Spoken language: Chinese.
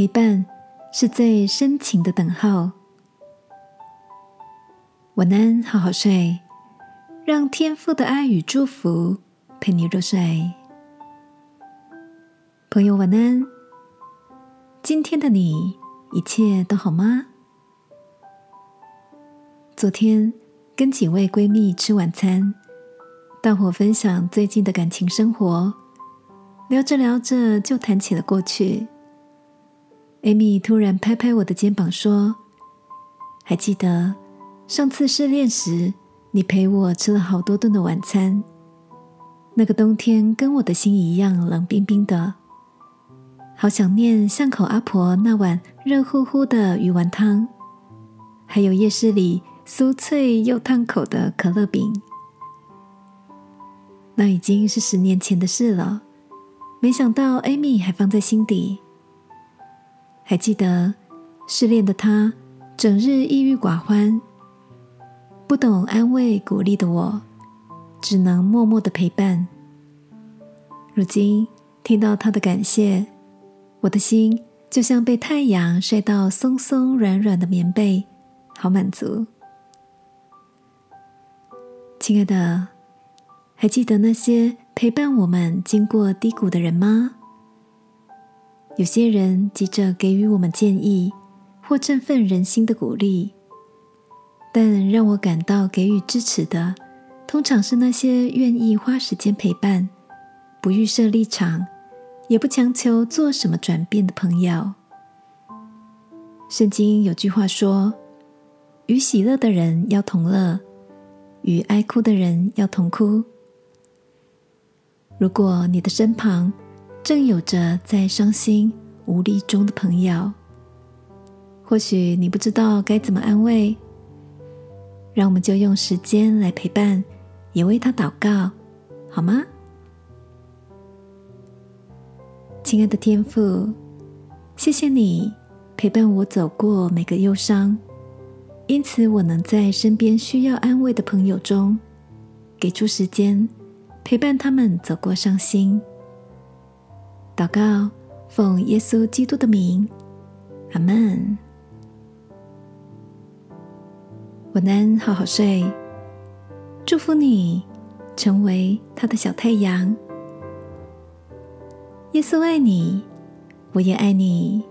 陪伴是最深情的等候。晚安，好好睡，让天父的爱与祝福陪你入睡。朋友，晚安。今天的你一切都好吗？昨天跟几位闺蜜吃晚餐，大伙分享最近的感情生活，聊着聊着就谈起了过去。Amy 突然拍拍我的肩膀说：“还记得上次失恋时，你陪我吃了好多顿的晚餐。那个冬天跟我的心一样冷冰冰的，好想念巷口阿婆那碗热乎乎的鱼丸汤，还有夜市里酥脆又烫口的可乐饼。那已经是十年前的事了，没想到 Amy 还放在心底。”还记得失恋的他，整日抑郁寡欢，不懂安慰鼓励的我，只能默默的陪伴。如今听到他的感谢，我的心就像被太阳晒到松松软软的棉被，好满足。亲爱的，还记得那些陪伴我们经过低谷的人吗？有些人急着给予我们建议或振奋人心的鼓励，但让我感到给予支持的，通常是那些愿意花时间陪伴、不预设立场、也不强求做什么转变的朋友。圣经有句话说：“与喜乐的人要同乐，与哀哭的人要同哭。”如果你的身旁，正有着在伤心无力中的朋友，或许你不知道该怎么安慰，让我们就用时间来陪伴，也为他祷告，好吗？亲爱的天父，谢谢你陪伴我走过每个忧伤，因此我能在身边需要安慰的朋友中，给出时间陪伴他们走过伤心。祷告，奉耶稣基督的名，阿门。我能，好好睡。祝福你，成为他的小太阳。耶稣爱你，我也爱你。